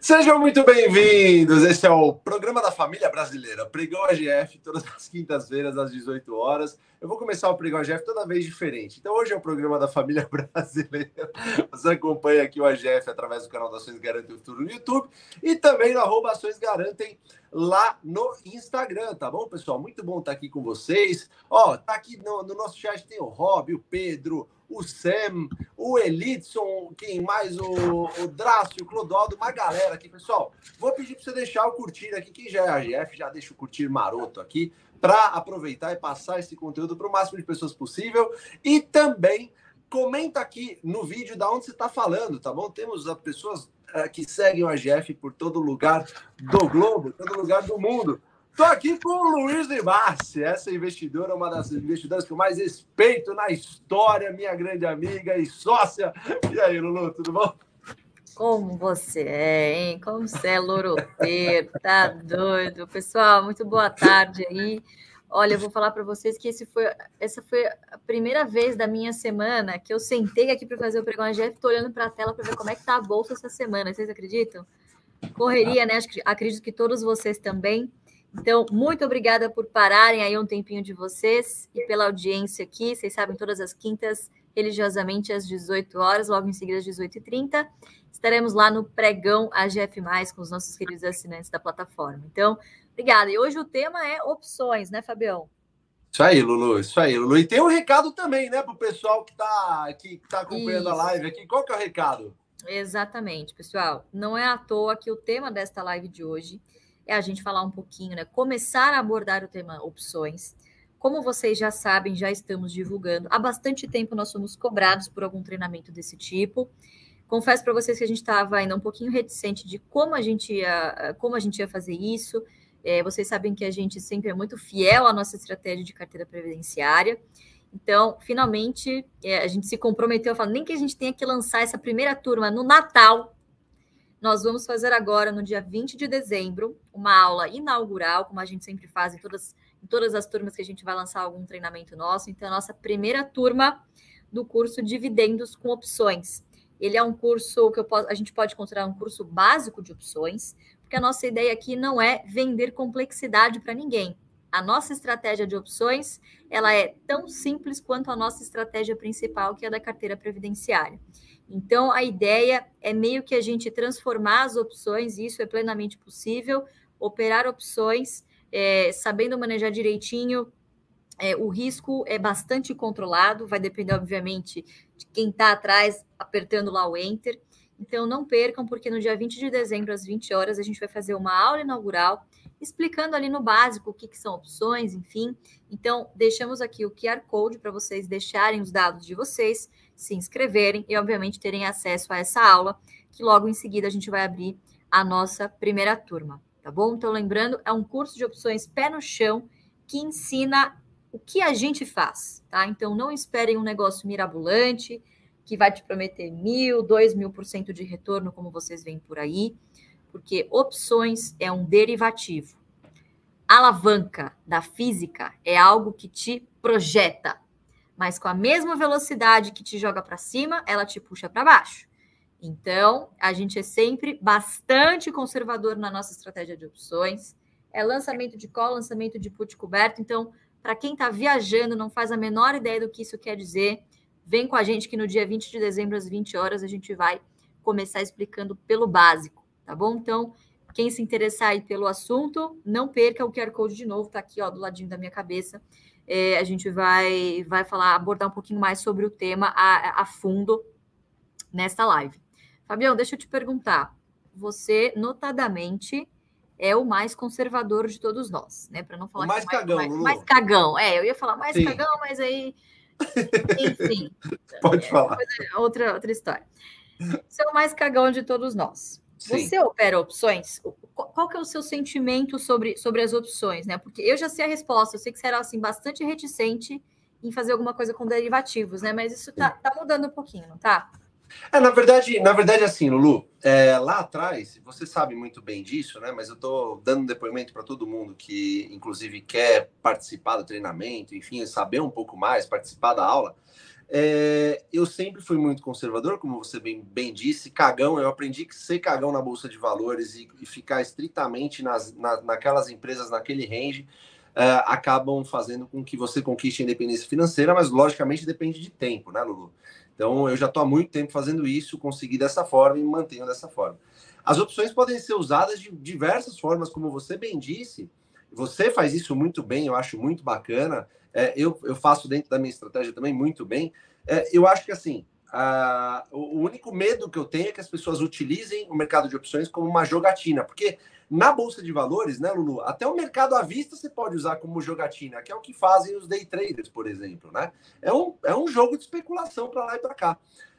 Sejam muito bem-vindos. Esse é o programa da família brasileira, Pregão AGF, todas as quintas-feiras às 18 horas. Eu vou começar o Pregão AGF toda vez diferente. Então, hoje é o programa da família brasileira. Você acompanha aqui o AGF através do canal da Ações Garantem o Futuro no YouTube e também no arroba Ações Garantem lá no Instagram, tá bom, pessoal? Muito bom estar aqui com vocês. Ó, tá aqui no, no nosso chat tem o Rob, o Pedro, o Sam, o Elidson, quem mais? O, o Drácio, o Clodoaldo, uma galera aqui, pessoal. Vou pedir para você deixar o curtir aqui, quem já é AGF, já deixa o curtir maroto aqui, para aproveitar e passar esse conteúdo para o máximo de pessoas possível. E também comenta aqui no vídeo da onde você está falando, tá bom? Temos pessoas uh, que seguem o AGF por todo lugar do globo, todo lugar do mundo. Estou aqui com o Luiz de Bassi, essa investidora, uma das investidoras que eu mais respeito na história, minha grande amiga e sócia. E aí, Lulu, tudo bom? Como você é, hein? Como você é loroteiro, tá doido. Pessoal, muito boa tarde aí. Olha, eu vou falar para vocês que esse foi, essa foi a primeira vez da minha semana que eu sentei aqui para fazer o pregão Jeff, estou olhando para a tela para ver como é que tá a bolsa essa semana. Vocês acreditam? Correria, né? Acredito que todos vocês também. Então, muito obrigada por pararem aí um tempinho de vocês e pela audiência aqui. Vocês sabem, todas as quintas, religiosamente às 18 horas, logo em seguida às 18h30. Estaremos lá no pregão AGF, com os nossos queridos assinantes da plataforma. Então, obrigada. E hoje o tema é opções, né, Fabião? Isso aí, Lulu, isso aí, Lulu. E tem um recado também, né, para o pessoal que está que tá acompanhando isso. a live aqui. Qual que é o recado? Exatamente, pessoal. Não é à toa que o tema desta live de hoje é a gente falar um pouquinho, né? Começar a abordar o tema opções. Como vocês já sabem, já estamos divulgando. Há bastante tempo nós somos cobrados por algum treinamento desse tipo. Confesso para vocês que a gente estava ainda um pouquinho reticente de como a gente ia, como a gente ia fazer isso. É, vocês sabem que a gente sempre é muito fiel à nossa estratégia de carteira previdenciária. Então, finalmente, é, a gente se comprometeu a falar, nem que a gente tenha que lançar essa primeira turma no Natal, nós vamos fazer agora, no dia 20 de dezembro, uma aula inaugural, como a gente sempre faz em todas, em todas as turmas que a gente vai lançar algum treinamento nosso. Então, a nossa primeira turma do curso Dividendos com Opções. Ele é um curso que posso, a gente pode considerar um curso básico de opções, porque a nossa ideia aqui não é vender complexidade para ninguém. A nossa estratégia de opções, ela é tão simples quanto a nossa estratégia principal, que é a da carteira previdenciária. Então, a ideia é meio que a gente transformar as opções, e isso é plenamente possível, operar opções, é, sabendo manejar direitinho. É, o risco é bastante controlado, vai depender, obviamente, de quem está atrás apertando lá o Enter. Então, não percam, porque no dia 20 de dezembro, às 20 horas, a gente vai fazer uma aula inaugural explicando ali no básico o que, que são opções, enfim. Então, deixamos aqui o QR Code para vocês deixarem os dados de vocês se inscreverem e, obviamente, terem acesso a essa aula, que logo em seguida a gente vai abrir a nossa primeira turma, tá bom? Então, lembrando, é um curso de opções pé no chão que ensina o que a gente faz, tá? Então, não esperem um negócio mirabolante que vai te prometer mil, dois mil por cento de retorno, como vocês veem por aí, porque opções é um derivativo. Alavanca da física é algo que te projeta, mas com a mesma velocidade que te joga para cima, ela te puxa para baixo. Então, a gente é sempre bastante conservador na nossa estratégia de opções. É lançamento de call, lançamento de put coberto. Então, para quem está viajando, não faz a menor ideia do que isso quer dizer, vem com a gente que no dia 20 de dezembro, às 20 horas, a gente vai começar explicando pelo básico, tá bom? Então, quem se interessar aí pelo assunto, não perca o QR Code de novo, tá aqui, ó, do ladinho da minha cabeça é, a gente vai, vai falar, abordar um pouquinho mais sobre o tema a, a fundo nesta live. Fabião, deixa eu te perguntar. Você, notadamente, é o mais conservador de todos nós, né? Para não falar o mais, mais cagão, mais, mais, cagão. É, eu ia falar mais Sim. cagão, mas aí, enfim. Pode é, falar. Outra outra história. Você é o mais cagão de todos nós. Sim. Você opera opções? Qual que é o seu sentimento sobre, sobre as opções, né? Porque eu já sei a resposta, eu sei que era assim, bastante reticente em fazer alguma coisa com derivativos, né? Mas isso tá, tá mudando um pouquinho, não tá? É, na verdade, na verdade, assim, Lulu, é, lá atrás, você sabe muito bem disso, né? Mas eu estou dando depoimento para todo mundo que, inclusive, quer participar do treinamento, enfim, saber um pouco mais, participar da aula. É, eu sempre fui muito conservador, como você bem, bem, disse, cagão. Eu aprendi que ser cagão na bolsa de valores e, e ficar estritamente nas, na, naquelas empresas, naquele range, uh, acabam fazendo com que você conquiste a independência financeira, mas logicamente depende de tempo, né, Lulu? Então eu já estou há muito tempo fazendo isso, consegui dessa forma e mantenho dessa forma. As opções podem ser usadas de diversas formas, como você bem disse. Você faz isso muito bem, eu acho muito bacana é, eu, eu faço dentro da minha estratégia também muito bem. É, eu acho que assim, a, o único medo que eu tenho é que as pessoas utilizem o mercado de opções como uma jogatina, porque na bolsa de valores, né, Lulu? Até o mercado à vista você pode usar como jogatina, que é o que fazem os day traders, por exemplo, né? É um, é um jogo de especulação para lá e para cá.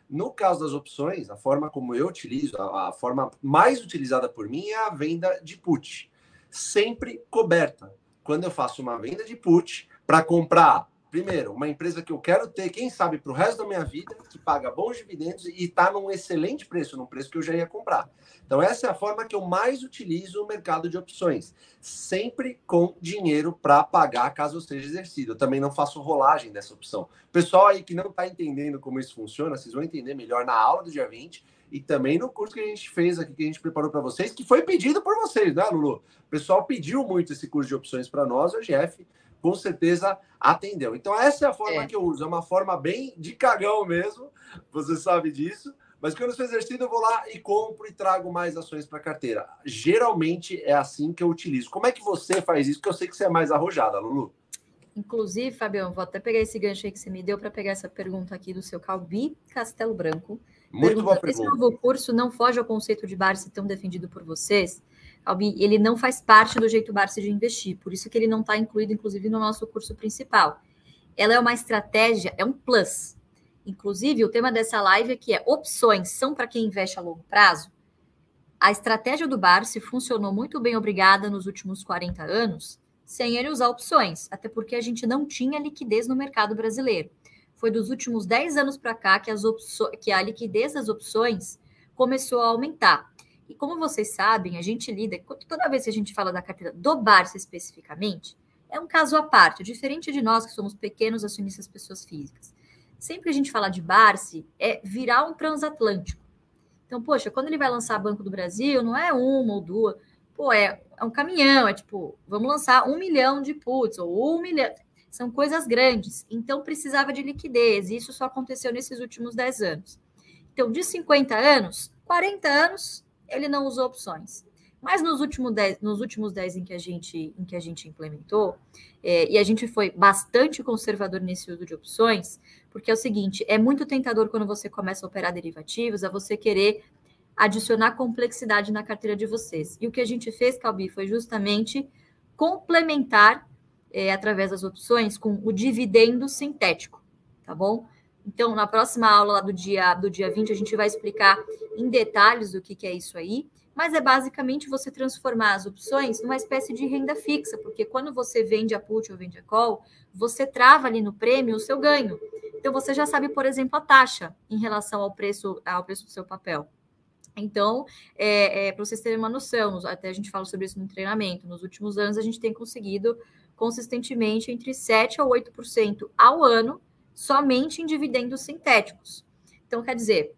No caso das opções, a forma como eu utilizo, a, a, forma mais utilizada por mim é a venda de put, sempre coberta. Quando eu faço uma venda de put, para comprar, primeiro, uma empresa que eu quero ter, quem sabe, para o resto da minha vida, que paga bons dividendos e está num excelente preço, num preço que eu já ia comprar. Então, essa é a forma que eu mais utilizo o mercado de opções. Sempre com dinheiro para pagar caso seja exercido. Eu também não faço rolagem dessa opção. Pessoal aí que não está entendendo como isso funciona, vocês vão entender melhor na aula do dia 20 e também no curso que a gente fez aqui, que a gente preparou para vocês, que foi pedido por vocês, né, Lulu? O pessoal pediu muito esse curso de opções para nós, o GF com certeza atendeu. Então, essa é a forma é. que eu uso. É uma forma bem de cagão mesmo, você sabe disso. Mas quando eu sou exercido, eu vou lá e compro e trago mais ações para a carteira. Geralmente é assim que eu utilizo. Como é que você faz isso? Porque eu sei que você é mais arrojada, Lulu. Inclusive, Fabião, vou até pegar esse gancho aí que você me deu para pegar essa pergunta aqui do seu Calbi Castelo Branco. Muito pergunta, boa pergunta. Esse novo curso não foge ao conceito de Barsi tão defendido por vocês? Ele não faz parte do jeito Barsi de investir, por isso que ele não está incluído, inclusive, no nosso curso principal. Ela é uma estratégia, é um plus. Inclusive, o tema dessa live aqui é opções são para quem investe a longo prazo? A estratégia do Barsi funcionou muito bem, obrigada, nos últimos 40 anos, sem ele usar opções, até porque a gente não tinha liquidez no mercado brasileiro. Foi dos últimos 10 anos para cá que, que a liquidez das opções começou a aumentar. E como vocês sabem, a gente lida, toda vez que a gente fala da carteira do Barça especificamente, é um caso à parte, diferente de nós que somos pequenos acionistas pessoas físicas. Sempre que a gente fala de Barsi, é virar um transatlântico. Então, poxa, quando ele vai lançar Banco do Brasil, não é uma ou duas, pô, é, é um caminhão, é tipo, vamos lançar um milhão de puts, ou um milhão. São coisas grandes. Então, precisava de liquidez, e isso só aconteceu nesses últimos 10 anos. Então, de 50 anos, 40 anos, ele não usou opções. Mas nos últimos 10, nos últimos 10 em que a gente, em que a gente implementou, é, e a gente foi bastante conservador nesse uso de opções, porque é o seguinte: é muito tentador quando você começa a operar derivativos, a você querer adicionar complexidade na carteira de vocês. E o que a gente fez, Calbi, foi justamente complementar é, através das opções com o dividendo sintético, tá bom? Então, na próxima aula do dia, do dia 20, a gente vai explicar em detalhes o que, que é isso aí, mas é basicamente você transformar as opções numa espécie de renda fixa, porque quando você vende a put ou vende a call, você trava ali no prêmio o seu ganho. Então, você já sabe, por exemplo, a taxa em relação ao preço, ao preço do seu papel. Então, é, é para vocês terem uma noção, até a gente fala sobre isso no treinamento, nos últimos anos a gente tem conseguido consistentemente entre 7% a 8% ao ano somente em dividendos sintéticos. Então, quer dizer,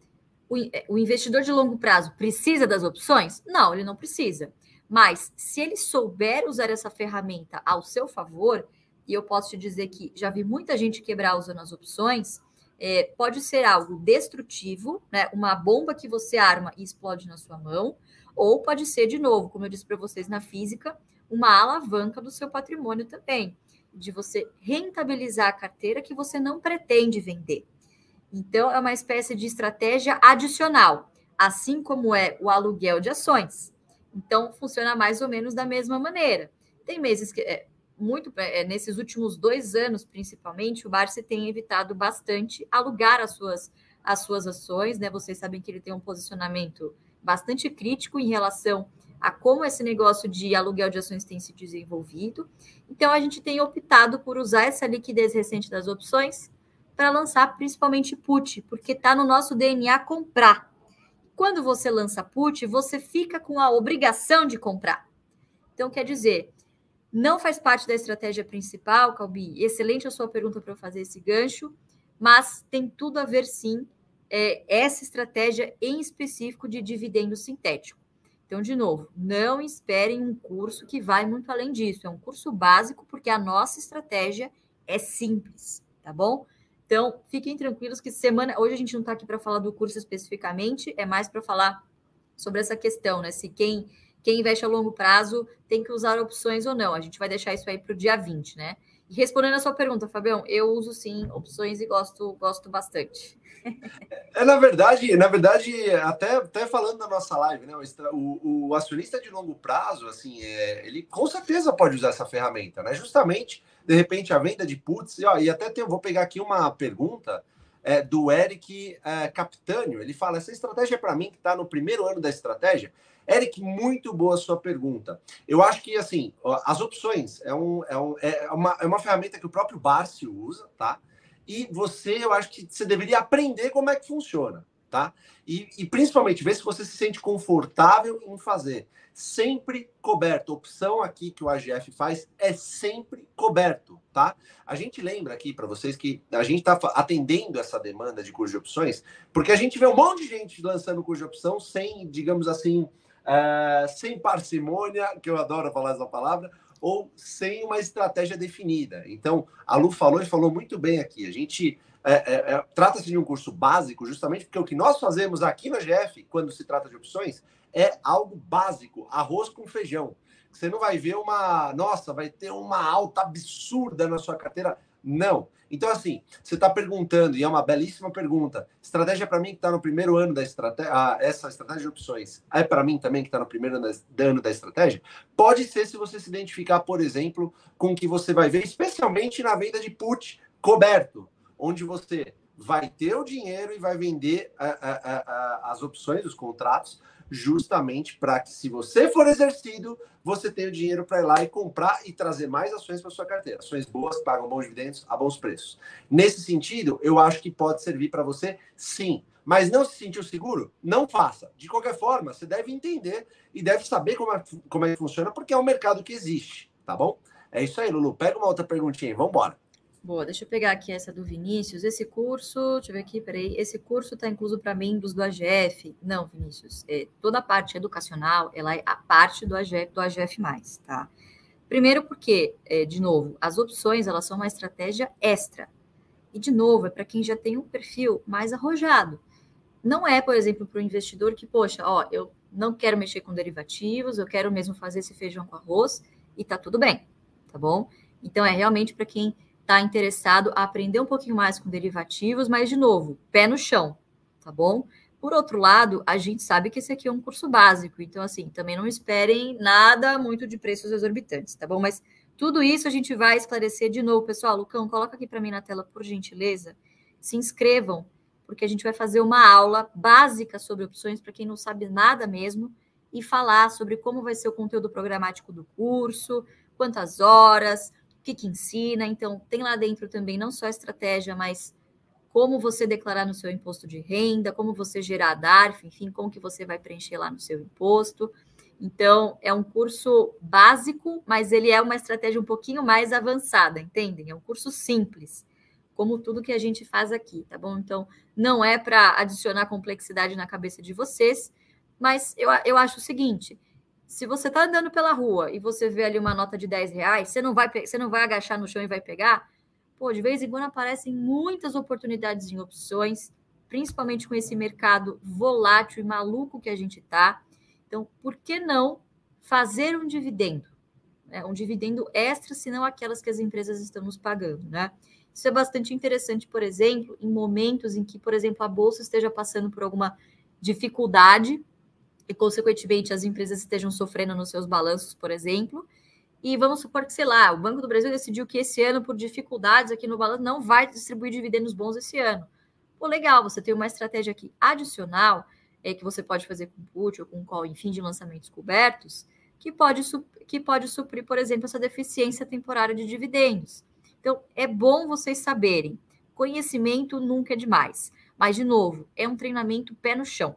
o, o investidor de longo prazo precisa das opções? Não, ele não precisa. Mas se ele souber usar essa ferramenta ao seu favor, e eu posso te dizer que já vi muita gente quebrar usando as opções, é, pode ser algo destrutivo, né? Uma bomba que você arma e explode na sua mão, ou pode ser, de novo, como eu disse para vocês na física, uma alavanca do seu patrimônio também de você rentabilizar a carteira que você não pretende vender. Então, é uma espécie de estratégia adicional, assim como é o aluguel de ações. Então, funciona mais ou menos da mesma maneira. Tem meses que, é, muito é, nesses últimos dois anos, principalmente, o Barça tem evitado bastante alugar as suas, as suas ações, né? Vocês sabem que ele tem um posicionamento bastante crítico em relação a como esse negócio de aluguel de ações tem se desenvolvido. Então, a gente tem optado por usar essa liquidez recente das opções para lançar principalmente put, porque está no nosso DNA comprar. Quando você lança put, você fica com a obrigação de comprar. Então, quer dizer, não faz parte da estratégia principal, Calbi. Excelente a sua pergunta para eu fazer esse gancho, mas tem tudo a ver sim é, essa estratégia em específico de dividendo sintético. Então, de novo, não esperem um curso que vai muito além disso. É um curso básico, porque a nossa estratégia é simples, tá bom? Então, fiquem tranquilos que semana. Hoje a gente não está aqui para falar do curso especificamente, é mais para falar sobre essa questão, né? Se quem, quem investe a longo prazo tem que usar opções ou não. A gente vai deixar isso aí para o dia 20, né? Respondendo a sua pergunta, Fabião, eu uso sim opções e gosto, gosto bastante. É, na verdade, na verdade, até, até falando da nossa live, né? O, o acionista de longo prazo, assim, é, ele com certeza pode usar essa ferramenta, né? Justamente, de repente, a venda de puts, e, ó, e até tem, vou pegar aqui uma pergunta é, do Eric é, Capitânio. Ele fala: essa estratégia é para mim que está no primeiro ano da estratégia. Eric, muito boa sua pergunta. Eu acho que assim, as opções é, um, é, um, é, uma, é uma ferramenta que o próprio Barcio usa, tá? E você, eu acho que você deveria aprender como é que funciona, tá? E, e principalmente ver se você se sente confortável em fazer. Sempre coberto. A opção aqui que o AGF faz é sempre coberto, tá? A gente lembra aqui para vocês que a gente está atendendo essa demanda de curso de opções, porque a gente vê um monte de gente lançando curso de opção sem, digamos assim, uh, sem parcimônia, que eu adoro falar essa palavra, ou sem uma estratégia definida. Então, a Lu falou e falou muito bem aqui. A gente é, é, trata-se de um curso básico, justamente porque o que nós fazemos aqui na GF, quando se trata de opções, é algo básico, arroz com feijão. Você não vai ver uma, nossa, vai ter uma alta absurda na sua carteira. Não. Então, assim, você está perguntando, e é uma belíssima pergunta, estratégia para mim que está no primeiro ano da estratégia, ah, essa estratégia de opções, é para mim também que está no primeiro ano da estratégia? Pode ser se você se identificar, por exemplo, com o que você vai ver, especialmente na venda de put coberto, onde você vai ter o dinheiro e vai vender a, a, a, as opções, os contratos, justamente para que, se você for exercido, você tenha o dinheiro para ir lá e comprar e trazer mais ações para sua carteira. Ações boas que pagam bons dividendos a bons preços. Nesse sentido, eu acho que pode servir para você, sim. Mas não se sentiu seguro? Não faça. De qualquer forma, você deve entender e deve saber como é, como é que funciona, porque é um mercado que existe, tá bom? É isso aí, Lulu. Pega uma outra perguntinha aí. Vamos embora. Boa, deixa eu pegar aqui essa do Vinícius. Esse curso, deixa eu ver aqui, peraí. Esse curso está incluso para membros do AGF? Não, Vinícius. É, toda a parte educacional, ela é a parte do AGF, do AGF+, tá? Primeiro porque, é, de novo, as opções, elas são uma estratégia extra. E, de novo, é para quem já tem um perfil mais arrojado. Não é, por exemplo, para o investidor que, poxa, ó, eu não quero mexer com derivativos, eu quero mesmo fazer esse feijão com arroz e tá tudo bem, tá bom? Então, é realmente para quem está interessado a aprender um pouquinho mais com derivativos, mas, de novo, pé no chão, tá bom? Por outro lado, a gente sabe que esse aqui é um curso básico, então, assim, também não esperem nada muito de preços exorbitantes, tá bom? Mas tudo isso a gente vai esclarecer de novo, pessoal. Lucão, coloca aqui para mim na tela, por gentileza. Se inscrevam, porque a gente vai fazer uma aula básica sobre opções para quem não sabe nada mesmo e falar sobre como vai ser o conteúdo programático do curso, quantas horas, que, que ensina. Então, tem lá dentro também não só a estratégia, mas como você declarar no seu imposto de renda, como você gerar DARF, enfim, como que você vai preencher lá no seu imposto. Então, é um curso básico, mas ele é uma estratégia um pouquinho mais avançada, entendem? É um curso simples, como tudo que a gente faz aqui, tá bom? Então, não é para adicionar complexidade na cabeça de vocês, mas eu, eu acho o seguinte: se você está andando pela rua e você vê ali uma nota de 10 reais, você não vai, você não vai agachar no chão e vai pegar? Pô, de vez em quando aparecem muitas oportunidades em opções, principalmente com esse mercado volátil e maluco que a gente está. Então, por que não fazer um dividendo? É, um dividendo extra, se não aquelas que as empresas estão nos pagando, né? Isso é bastante interessante, por exemplo, em momentos em que, por exemplo, a bolsa esteja passando por alguma dificuldade e, consequentemente, as empresas estejam sofrendo nos seus balanços, por exemplo. E vamos supor que, sei lá, o Banco do Brasil decidiu que esse ano, por dificuldades aqui no balanço, não vai distribuir dividendos bons esse ano. Pô, legal, você tem uma estratégia aqui adicional, é, que você pode fazer com put ou com call, enfim, de lançamentos cobertos, que pode, que pode suprir, por exemplo, essa deficiência temporária de dividendos. Então, é bom vocês saberem. Conhecimento nunca é demais. Mas, de novo, é um treinamento pé no chão,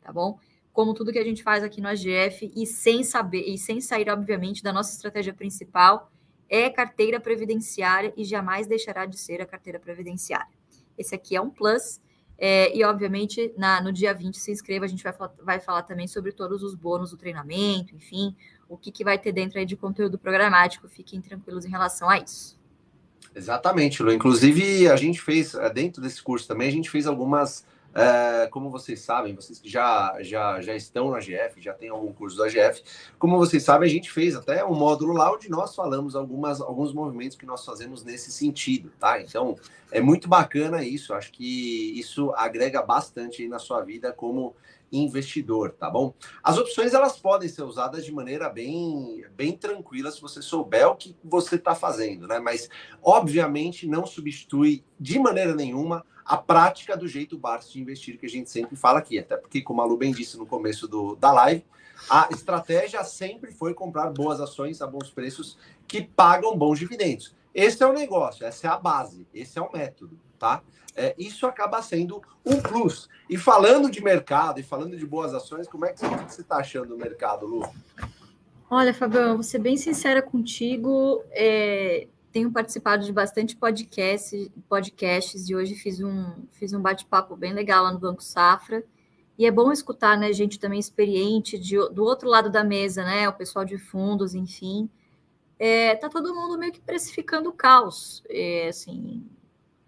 tá bom? Como tudo que a gente faz aqui no AGF e sem saber e sem sair, obviamente, da nossa estratégia principal, é carteira previdenciária e jamais deixará de ser a carteira previdenciária. Esse aqui é um plus. É, e, obviamente, na, no dia 20, se inscreva, a gente vai, vai falar também sobre todos os bônus do treinamento, enfim, o que, que vai ter dentro aí de conteúdo programático. Fiquem tranquilos em relação a isso. Exatamente, Lu. Inclusive, a gente fez, é, dentro desse curso também, a gente fez algumas é, como vocês sabem, vocês que já, já, já estão na GF, já tem algum curso da GF, como vocês sabem, a gente fez até um módulo lá onde nós falamos algumas, alguns movimentos que nós fazemos nesse sentido, tá? Então, é muito bacana isso, acho que isso agrega bastante na sua vida como investidor, tá bom? As opções elas podem ser usadas de maneira bem, bem tranquila se você souber o que você está fazendo, né? Mas obviamente não substitui de maneira nenhuma a prática do jeito Barça de investir que a gente sempre fala aqui. Até porque, como a Lu bem disse no começo do, da live, a estratégia sempre foi comprar boas ações a bons preços que pagam bons dividendos. Esse é o negócio, essa é a base, esse é o método, tá? É, isso acaba sendo um plus. E falando de mercado e falando de boas ações, como é que você está achando do mercado, Lu? Olha, Fabião, vou ser bem sincera contigo. É, tenho participado de bastante podcast, podcasts e hoje fiz um, fiz um bate-papo bem legal lá no Banco Safra. E é bom escutar, né, gente também experiente de, do outro lado da mesa, né, o pessoal de fundos, enfim. É, tá todo mundo meio que precificando o caos, é, assim,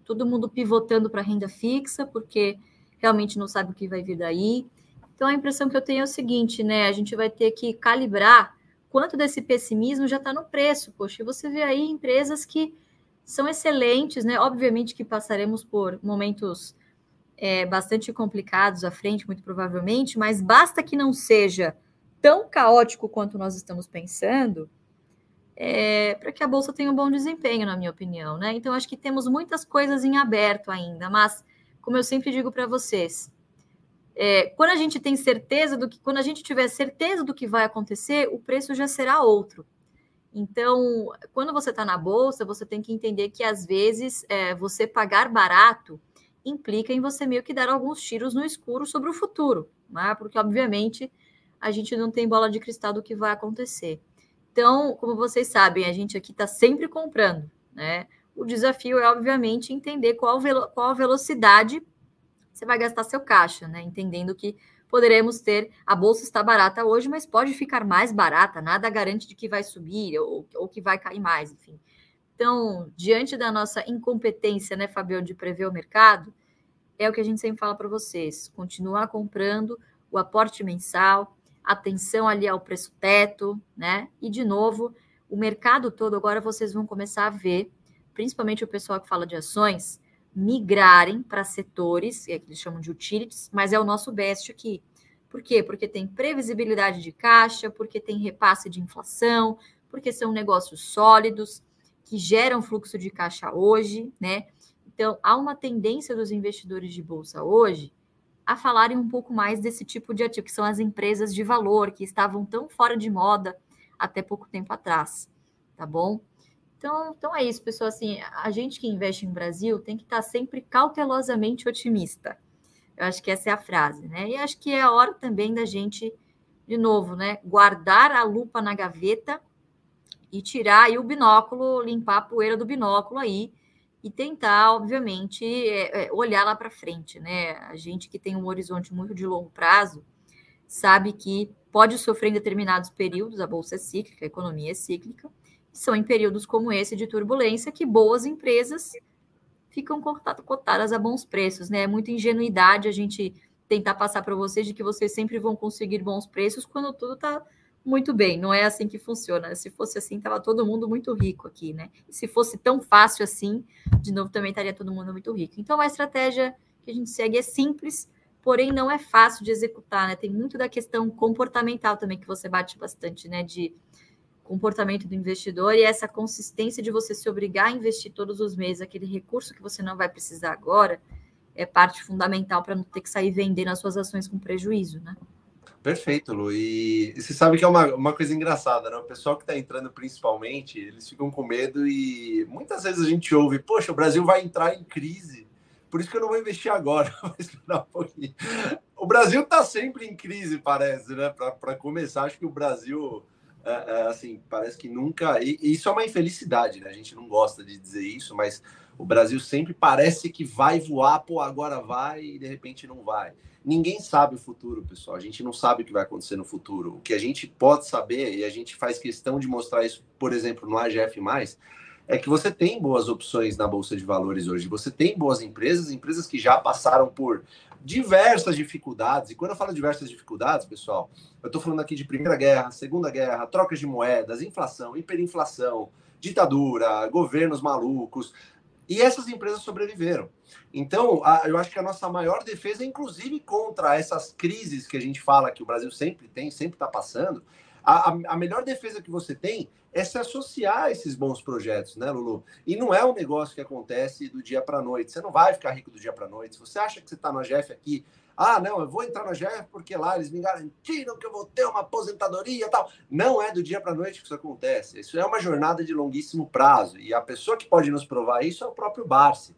todo mundo pivotando para renda fixa, porque realmente não sabe o que vai vir daí. Então a impressão que eu tenho é o seguinte, né, a gente vai ter que calibrar quanto desse pessimismo já está no preço. Poxa, você vê aí empresas que são excelentes, né? Obviamente que passaremos por momentos é, bastante complicados à frente, muito provavelmente, mas basta que não seja tão caótico quanto nós estamos pensando, é, para que a bolsa tenha um bom desempenho, na minha opinião, né? Então, acho que temos muitas coisas em aberto ainda, mas, como eu sempre digo para vocês, é, quando a gente tem certeza do que, quando a gente tiver certeza do que vai acontecer, o preço já será outro. Então, quando você está na bolsa, você tem que entender que às vezes é, você pagar barato implica em você meio que dar alguns tiros no escuro sobre o futuro, né? porque obviamente a gente não tem bola de cristal do que vai acontecer. Então, como vocês sabem, a gente aqui está sempre comprando, né? O desafio é, obviamente, entender qual, qual a velocidade você vai gastar seu caixa, né? Entendendo que poderemos ter, a bolsa está barata hoje, mas pode ficar mais barata, nada garante de que vai subir ou, ou que vai cair mais, enfim. Então, diante da nossa incompetência, né, Fabião, de prever o mercado, é o que a gente sempre fala para vocês: continuar comprando o aporte mensal, atenção ali ao preço teto, né? E de novo, o mercado todo agora vocês vão começar a ver, principalmente o pessoal que fala de ações, migrarem para setores, é que eles chamam de utilities, mas é o nosso best aqui. Por quê? Porque tem previsibilidade de caixa, porque tem repasse de inflação, porque são negócios sólidos que geram fluxo de caixa hoje, né? Então, há uma tendência dos investidores de bolsa hoje a falarem um pouco mais desse tipo de ativo, que são as empresas de valor, que estavam tão fora de moda até pouco tempo atrás, tá bom? Então, então é isso, pessoal. Assim, a gente que investe em Brasil tem que estar sempre cautelosamente otimista. Eu acho que essa é a frase, né? E acho que é a hora também da gente, de novo, né, guardar a lupa na gaveta e tirar aí o binóculo, limpar a poeira do binóculo aí e tentar, obviamente, é, é, olhar lá para frente, né? A gente que tem um horizonte muito de longo prazo sabe que pode sofrer em determinados períodos, a bolsa é cíclica, a economia é cíclica, são em períodos como esse de turbulência que boas empresas ficam cotadas a bons preços, né? É muita ingenuidade a gente tentar passar para vocês de que vocês sempre vão conseguir bons preços quando tudo está muito bem. Não é assim que funciona. Se fosse assim, estava todo mundo muito rico aqui, né? E se fosse tão fácil assim, de novo, também estaria todo mundo muito rico. Então, a estratégia que a gente segue é simples, porém não é fácil de executar, né? Tem muito da questão comportamental também que você bate bastante, né? De comportamento do investidor e essa consistência de você se obrigar a investir todos os meses aquele recurso que você não vai precisar agora é parte fundamental para não ter que sair vendendo as suas ações com prejuízo, né? Perfeito, Lu. E você sabe que é uma, uma coisa engraçada, né? O pessoal que está entrando principalmente, eles ficam com medo e muitas vezes a gente ouve, poxa, o Brasil vai entrar em crise, por isso que eu não vou investir agora, vou esperar um pouquinho. O Brasil está sempre em crise, parece, né? Para começar, acho que o Brasil assim, parece que nunca. E isso é uma infelicidade, né? A gente não gosta de dizer isso, mas o Brasil sempre parece que vai voar, pô, agora vai e de repente não vai. Ninguém sabe o futuro, pessoal. A gente não sabe o que vai acontecer no futuro. O que a gente pode saber, e a gente faz questão de mostrar isso, por exemplo, no AGF, é que você tem boas opções na Bolsa de Valores hoje. Você tem boas empresas, empresas que já passaram por diversas dificuldades. E quando eu falo diversas dificuldades, pessoal, eu estou falando aqui de Primeira Guerra, Segunda Guerra, trocas de moedas, inflação, hiperinflação, ditadura, governos malucos. E essas empresas sobreviveram. Então, a, eu acho que a nossa maior defesa, inclusive contra essas crises que a gente fala que o Brasil sempre tem, sempre está passando, a, a, melhor defesa que você tem é se associar a esses bons projetos, né, Lulu? E não é um negócio que acontece do dia para a noite. Você não vai ficar rico do dia para a noite. Se você acha que você está no AGF aqui, ah, não, eu vou entrar no AGF porque lá eles me garantiram que eu vou ter uma aposentadoria e tal. Não é do dia para a noite que isso acontece. Isso é uma jornada de longuíssimo prazo. E a pessoa que pode nos provar isso é o próprio Barsi.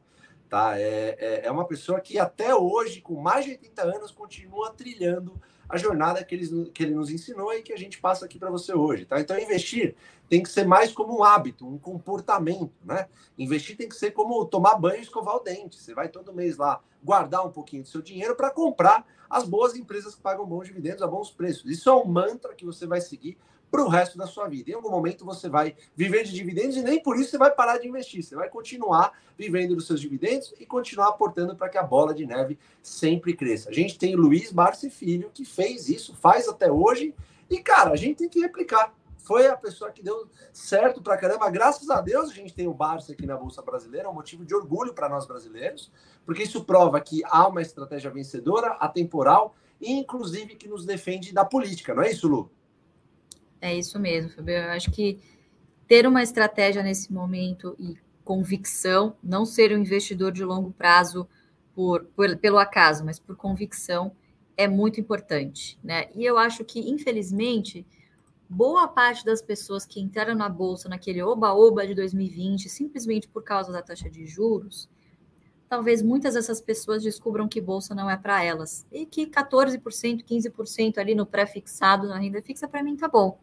Tá? É, é, é uma pessoa que até hoje, com mais de 80 anos, continua trilhando a jornada que ele, que ele nos ensinou e que a gente passa aqui para você hoje. Tá? Então, investir tem que ser mais como um hábito, um comportamento. Né? Investir tem que ser como tomar banho e escovar o dente. Você vai todo mês lá guardar um pouquinho do seu dinheiro para comprar as boas empresas que pagam bons dividendos a bons preços. Isso é um mantra que você vai seguir para o resto da sua vida. Em algum momento você vai viver de dividendos e nem por isso você vai parar de investir. Você vai continuar vivendo dos seus dividendos e continuar aportando para que a bola de neve sempre cresça. A gente tem Luiz Barsi Filho que fez isso, faz até hoje e, cara, a gente tem que replicar. Foi a pessoa que deu certo para caramba. Graças a Deus a gente tem o Barça aqui na Bolsa Brasileira, é um motivo de orgulho para nós brasileiros, porque isso prova que há uma estratégia vencedora, atemporal e, inclusive, que nos defende da política, não é isso, Lu? É isso mesmo, Fabio. Eu acho que ter uma estratégia nesse momento e convicção, não ser um investidor de longo prazo por, por, pelo acaso, mas por convicção, é muito importante. Né? E eu acho que, infelizmente, boa parte das pessoas que entraram na Bolsa naquele oba-oba de 2020, simplesmente por causa da taxa de juros, talvez muitas dessas pessoas descubram que bolsa não é para elas e que 14%, 15% ali no pré-fixado na renda fixa para mim tá bom.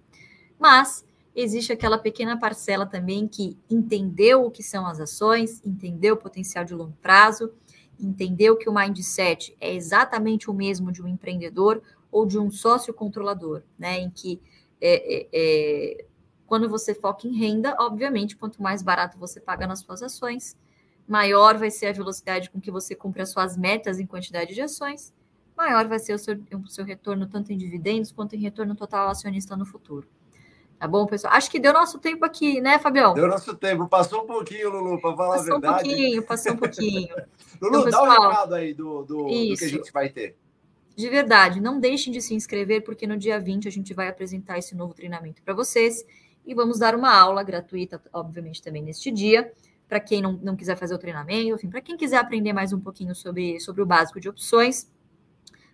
Mas existe aquela pequena parcela também que entendeu o que são as ações, entendeu o potencial de longo prazo, entendeu que o mindset é exatamente o mesmo de um empreendedor ou de um sócio controlador, né? Em que é, é, é, quando você foca em renda, obviamente, quanto mais barato você paga nas suas ações, maior vai ser a velocidade com que você cumpre as suas metas em quantidade de ações, maior vai ser o seu, o seu retorno tanto em dividendos quanto em retorno total acionista no futuro. Tá bom, pessoal? Acho que deu nosso tempo aqui, né, Fabião? Deu nosso tempo. Passou um pouquinho, Lulu, para falar passou a verdade. Passou um pouquinho, passou um pouquinho. Lulu, então, pessoal, dá um recado aí do, do, do, que a gente vai ter. De verdade, não deixem de se inscrever, porque no dia 20 a gente vai apresentar esse novo treinamento para vocês e vamos dar uma aula gratuita, obviamente, também neste dia para quem não, não quiser fazer o treinamento, enfim, para quem quiser aprender mais um pouquinho sobre, sobre o básico de opções,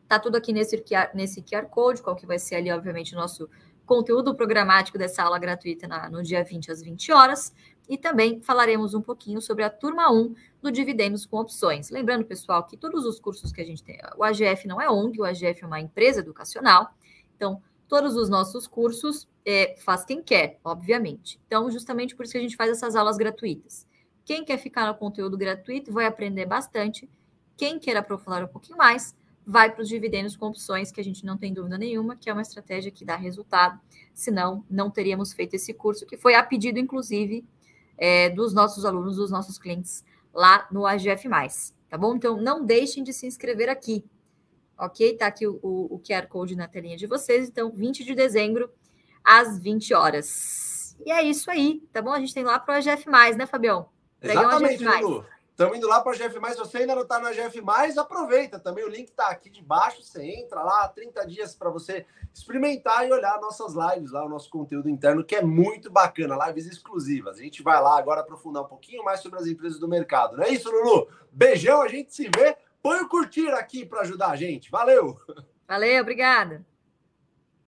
tá tudo aqui nesse nesse QR Code, qual que vai ser ali, obviamente, o nosso conteúdo programático dessa aula gratuita na, no dia 20 às 20 horas. E também falaremos um pouquinho sobre a turma 1 do Dividendos com Opções. Lembrando, pessoal, que todos os cursos que a gente tem, o AGF não é ONG, o AGF é uma empresa educacional. Então, todos os nossos cursos é, faz quem quer, obviamente. Então, justamente por isso que a gente faz essas aulas gratuitas. Quem quer ficar no conteúdo gratuito vai aprender bastante. Quem quer aprofundar um pouquinho mais, vai para os dividendos com opções, que a gente não tem dúvida nenhuma, que é uma estratégia que dá resultado. Senão, não teríamos feito esse curso, que foi a pedido, inclusive, é, dos nossos alunos, dos nossos clientes lá no AGF. Tá bom? Então, não deixem de se inscrever aqui. Ok? Tá aqui o, o, o QR Code na telinha de vocês. Então, 20 de dezembro, às 20 horas. E é isso aí, tá bom? A gente tem lá para o AGF, né, Fabião? Exatamente, Lulu. Estamos indo lá para a GF. Se você ainda não está na GF, aproveita também. O link está aqui de baixo. Você entra lá, 30 dias para você experimentar e olhar nossas lives lá, o nosso conteúdo interno, que é muito bacana, lives exclusivas. A gente vai lá agora aprofundar um pouquinho mais sobre as empresas do mercado. Não é isso, Lulu? Beijão, a gente se vê. Põe o curtir aqui para ajudar a gente. Valeu! Valeu, obrigada.